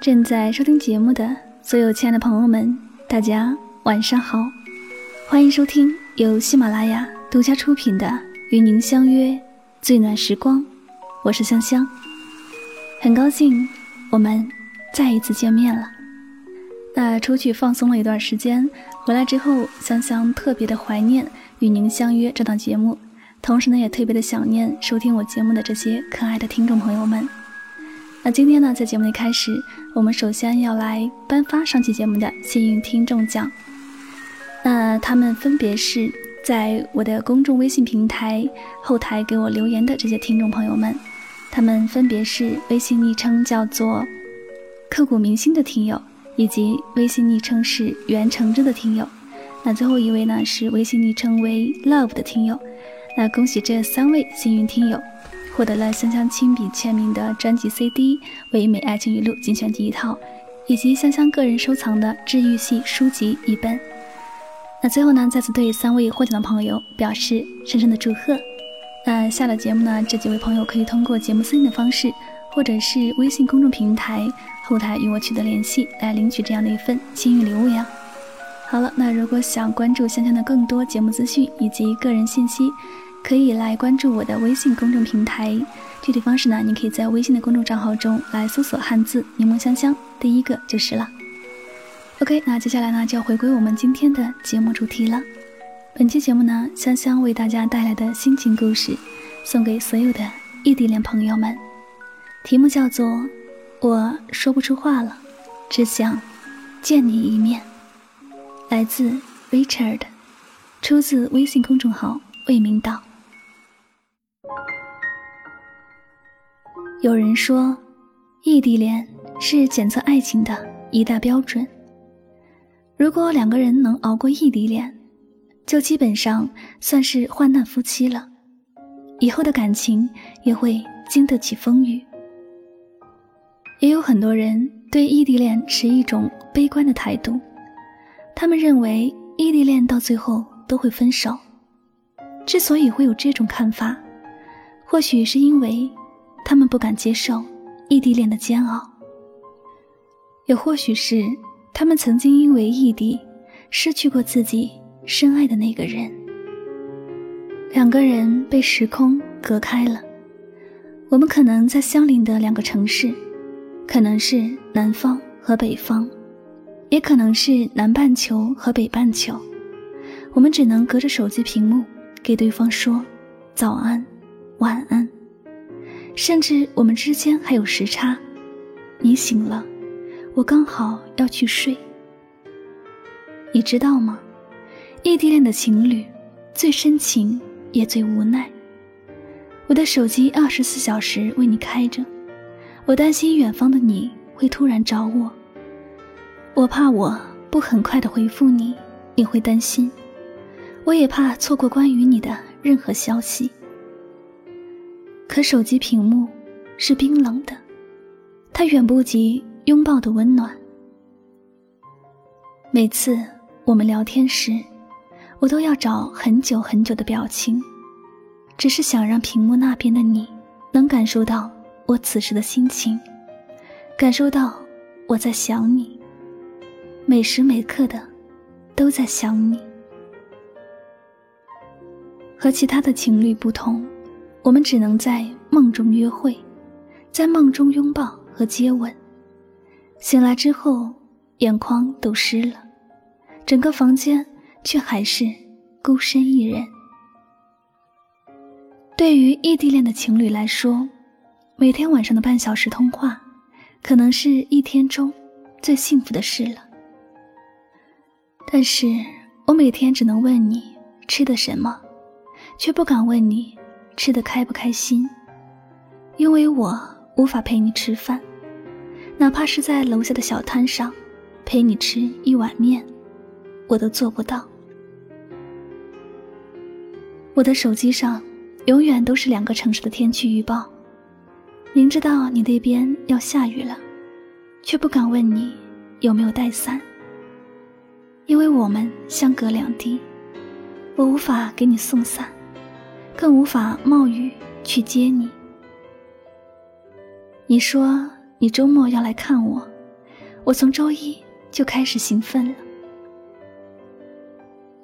正在收听节目的所有亲爱的朋友们，大家晚上好！欢迎收听由喜马拉雅独家出品的《与您相约最暖时光》，我是香香，很高兴我们再一次见面了。那出去放松了一段时间，回来之后，香香特别的怀念《与您相约》这档节目，同时呢，也特别的想念收听我节目的这些可爱的听众朋友们。那今天呢，在节目的开始，我们首先要来颁发上期节目的幸运听众奖。那他们分别是在我的公众微信平台后台给我留言的这些听众朋友们，他们分别是微信昵称叫做“刻骨铭心”的听友，以及微信昵称是“袁承之”的听友。那最后一位呢，是微信昵称为 “love” 的听友。那恭喜这三位幸运听友。获得了香香亲笔签名的专辑 CD《唯美爱情语录》精选集一套，以及香香个人收藏的治愈系书籍一本。那最后呢，再次对三位获奖的朋友表示深深的祝贺。那下了节目呢，这几位朋友可以通过节目私信的方式，或者是微信公众平台后台与我取得联系，来领取这样的一份幸运礼物呀。好了，那如果想关注香香的更多节目资讯以及个人信息。可以来关注我的微信公众平台，具体方式呢？你可以在微信的公众账号中来搜索汉字“柠檬香香”，第一个就是了。OK，那接下来呢就要回归我们今天的节目主题了。本期节目呢，香香为大家带来的心情故事，送给所有的异地恋朋友们，题目叫做《我说不出话了，只想见你一面》，来自 Richard，出自微信公众号“魏明岛”。有人说，异地恋是检测爱情的一大标准。如果两个人能熬过异地恋，就基本上算是患难夫妻了，以后的感情也会经得起风雨。也有很多人对异地恋持一种悲观的态度，他们认为异地恋到最后都会分手。之所以会有这种看法，或许是因为。他们不敢接受异地恋的煎熬，也或许是他们曾经因为异地失去过自己深爱的那个人。两个人被时空隔开了，我们可能在相邻的两个城市，可能是南方和北方，也可能是南半球和北半球。我们只能隔着手机屏幕给对方说早安、晚安。甚至我们之间还有时差，你醒了，我刚好要去睡。你知道吗？异地恋的情侣最深情也最无奈。我的手机二十四小时为你开着，我担心远方的你会突然找我，我怕我不很快的回复你，你会担心，我也怕错过关于你的任何消息。可手机屏幕是冰冷的，它远不及拥抱的温暖。每次我们聊天时，我都要找很久很久的表情，只是想让屏幕那边的你能感受到我此时的心情，感受到我在想你，每时每刻的都在想你。和其他的情侣不同。我们只能在梦中约会，在梦中拥抱和接吻，醒来之后眼眶都湿了，整个房间却还是孤身一人。对于异地恋的情侣来说，每天晚上的半小时通话，可能是一天中最幸福的事了。但是我每天只能问你吃的什么，却不敢问你。吃的开不开心？因为我无法陪你吃饭，哪怕是在楼下的小摊上陪你吃一碗面，我都做不到。我的手机上永远都是两个城市的天气预报，明知道你那边要下雨了，却不敢问你有没有带伞，因为我们相隔两地，我无法给你送伞。更无法冒雨去接你。你说你周末要来看我，我从周一就开始兴奋了。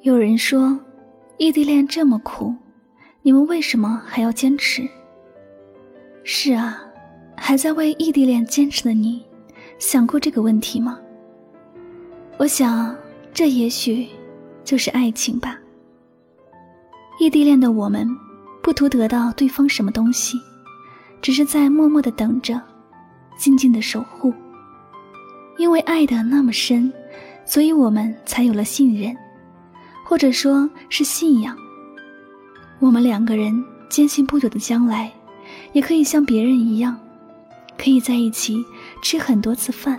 有人说，异地恋这么苦，你们为什么还要坚持？是啊，还在为异地恋坚持的你，想过这个问题吗？我想，这也许就是爱情吧。异地恋的我们，不图得到对方什么东西，只是在默默的等着，静静的守护。因为爱的那么深，所以我们才有了信任，或者说是信仰。我们两个人坚信，不久的将来，也可以像别人一样，可以在一起吃很多次饭，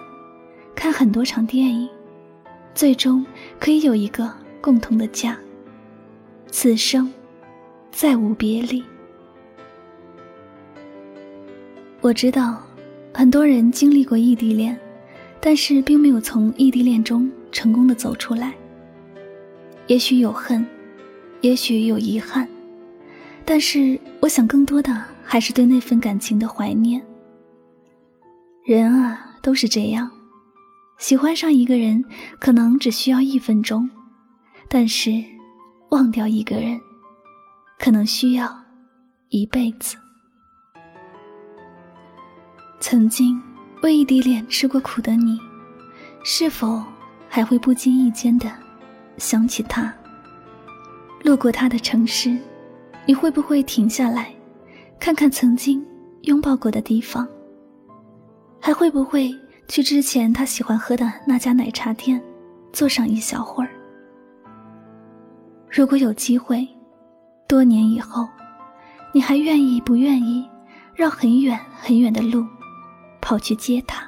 看很多场电影，最终可以有一个共同的家。此生再无别离。我知道，很多人经历过异地恋。但是并没有从异地恋中成功的走出来。也许有恨，也许有遗憾，但是我想更多的还是对那份感情的怀念。人啊，都是这样，喜欢上一个人可能只需要一分钟，但是忘掉一个人，可能需要一辈子。曾经。为异地恋吃过苦的你，是否还会不经意间的想起他？路过他的城市，你会不会停下来，看看曾经拥抱过的地方？还会不会去之前他喜欢喝的那家奶茶店，坐上一小会儿？如果有机会，多年以后，你还愿意不愿意绕很远很远的路？跑去接他。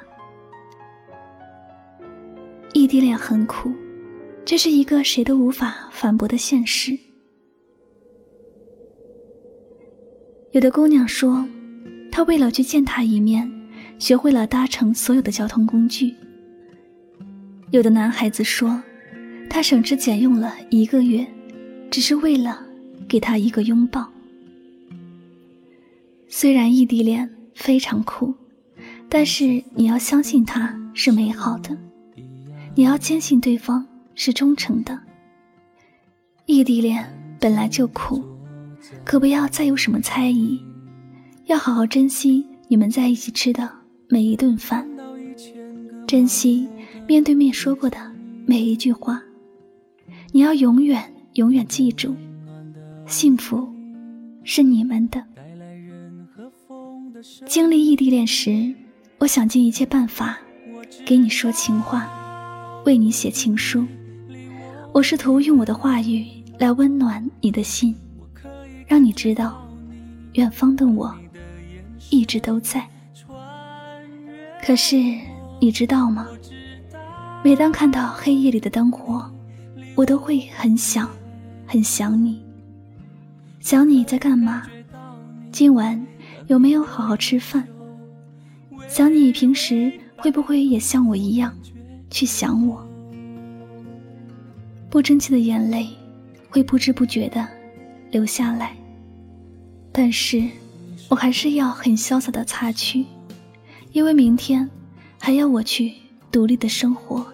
异地恋很苦，这是一个谁都无法反驳的现实。有的姑娘说，她为了去见他一面，学会了搭乘所有的交通工具。有的男孩子说，他省吃俭用了一个月，只是为了给他一个拥抱。虽然异地恋非常苦。但是你要相信他是美好的，你要坚信对方是忠诚的。异地恋本来就苦，可不要再有什么猜疑，要好好珍惜你们在一起吃的每一顿饭，珍惜面对面说过的每一句话。你要永远永远记住，幸福是你们的。经历异地恋时。我想尽一切办法，给你说情话，为你写情书。我试图用我的话语来温暖你的心，让你知道，远方的我一直都在。可是你知道吗？每当看到黑夜里的灯火，我都会很想，很想你。想你在干嘛？今晚有没有好好吃饭？想你平时会不会也像我一样去想我？不争气的眼泪会不知不觉的流下来，但是我还是要很潇洒的擦去，因为明天还要我去独立的生活。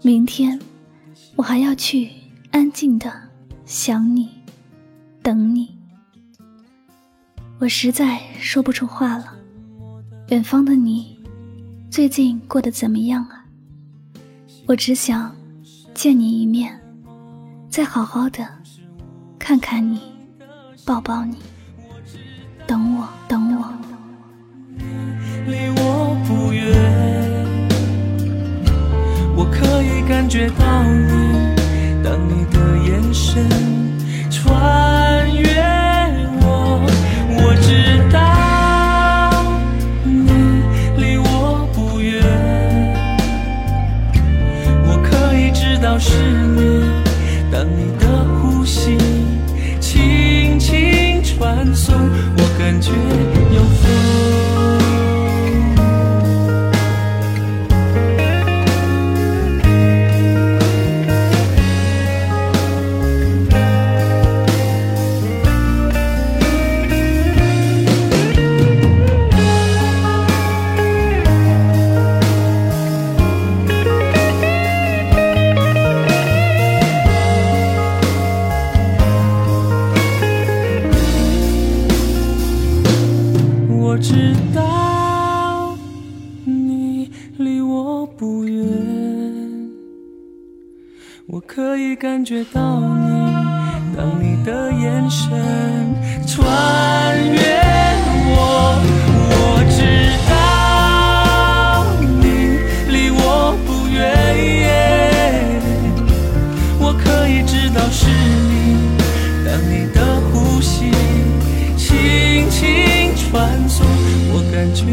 明天我还要去安静的想你，等你。我实在说不出话了。远方的你，最近过得怎么样啊？我只想见你一面，再好好的看看你，抱抱你，等我，等我。离我不远，我可以感觉到你，当你的眼神感觉到你。当你的眼神穿越我，我知道你离我不远，我可以知道是你。当你的呼吸轻轻传送，我感觉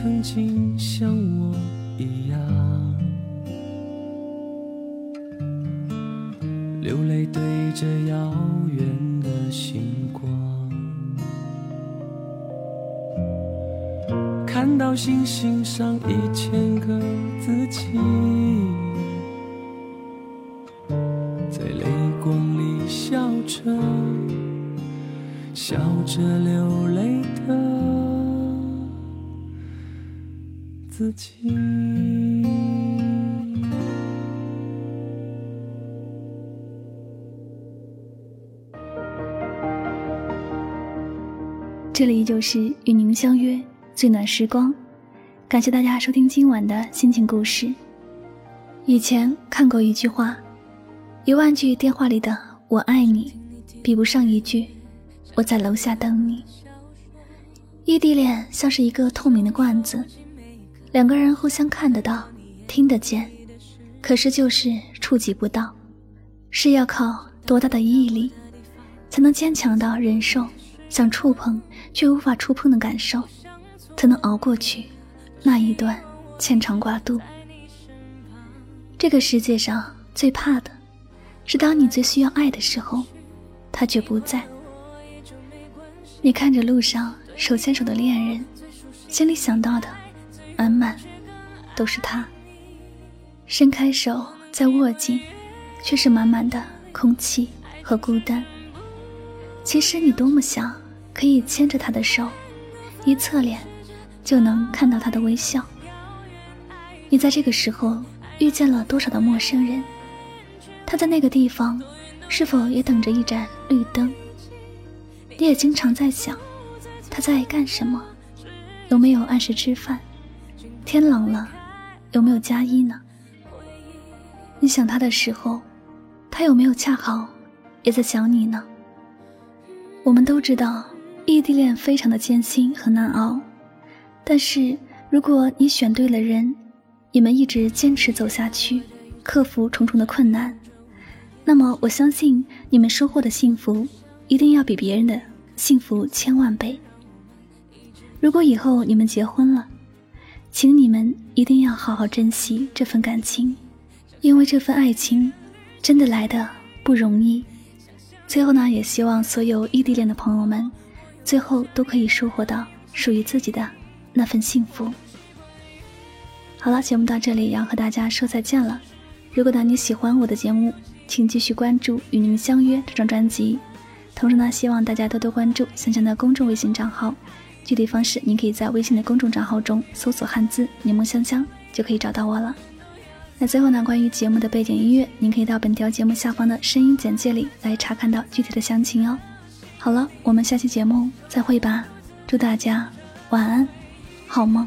曾经像我一样？流泪对着遥远的星光，看到星星上一千个自己，自己。这里就是与您相约最暖时光，感谢大家收听今晚的心情故事。以前看过一句话：一万句电话里的“我爱你”，比不上一句“我在楼下等你”。异地恋像是一个透明的罐子，两个人互相看得到、听得见，可是就是触及不到，是要靠多大的毅力，才能坚强到忍受。想触碰却无法触碰的感受，才能熬过去那一段牵肠挂肚。这个世界上最怕的，是当你最需要爱的时候，他却不在。你看着路上手牵手的恋人，心里想到的，满满都是他。伸开手再握紧，却是满满的空气和孤单。其实你多么想可以牵着他的手，一侧脸就能看到他的微笑。你在这个时候遇见了多少的陌生人？他在那个地方是否也等着一盏绿灯？你也经常在想，他在干什么？有没有按时吃饭？天冷了，有没有加衣呢？你想他的时候，他有没有恰好也在想你呢？我们都知道，异地恋非常的艰辛和难熬，但是如果你选对了人，你们一直坚持走下去，克服重重的困难，那么我相信你们收获的幸福一定要比别人的幸福千万倍。如果以后你们结婚了，请你们一定要好好珍惜这份感情，因为这份爱情真的来的不容易。最后呢，也希望所有异地恋的朋友们，最后都可以收获到属于自己的那份幸福。好了，节目到这里要和大家说再见了。如果呢你喜欢我的节目，请继续关注《与您相约》这张专辑。同时呢，希望大家多多关注香香的公众微信账号。具体方式，您可以在微信的公众账号中搜索汉字“柠檬香香”，就可以找到我了。那最后呢，关于节目的背景音乐，您可以到本条节目下方的声音简介里来查看到具体的详情哦。好了，我们下期节目再会吧，祝大家晚安，好梦。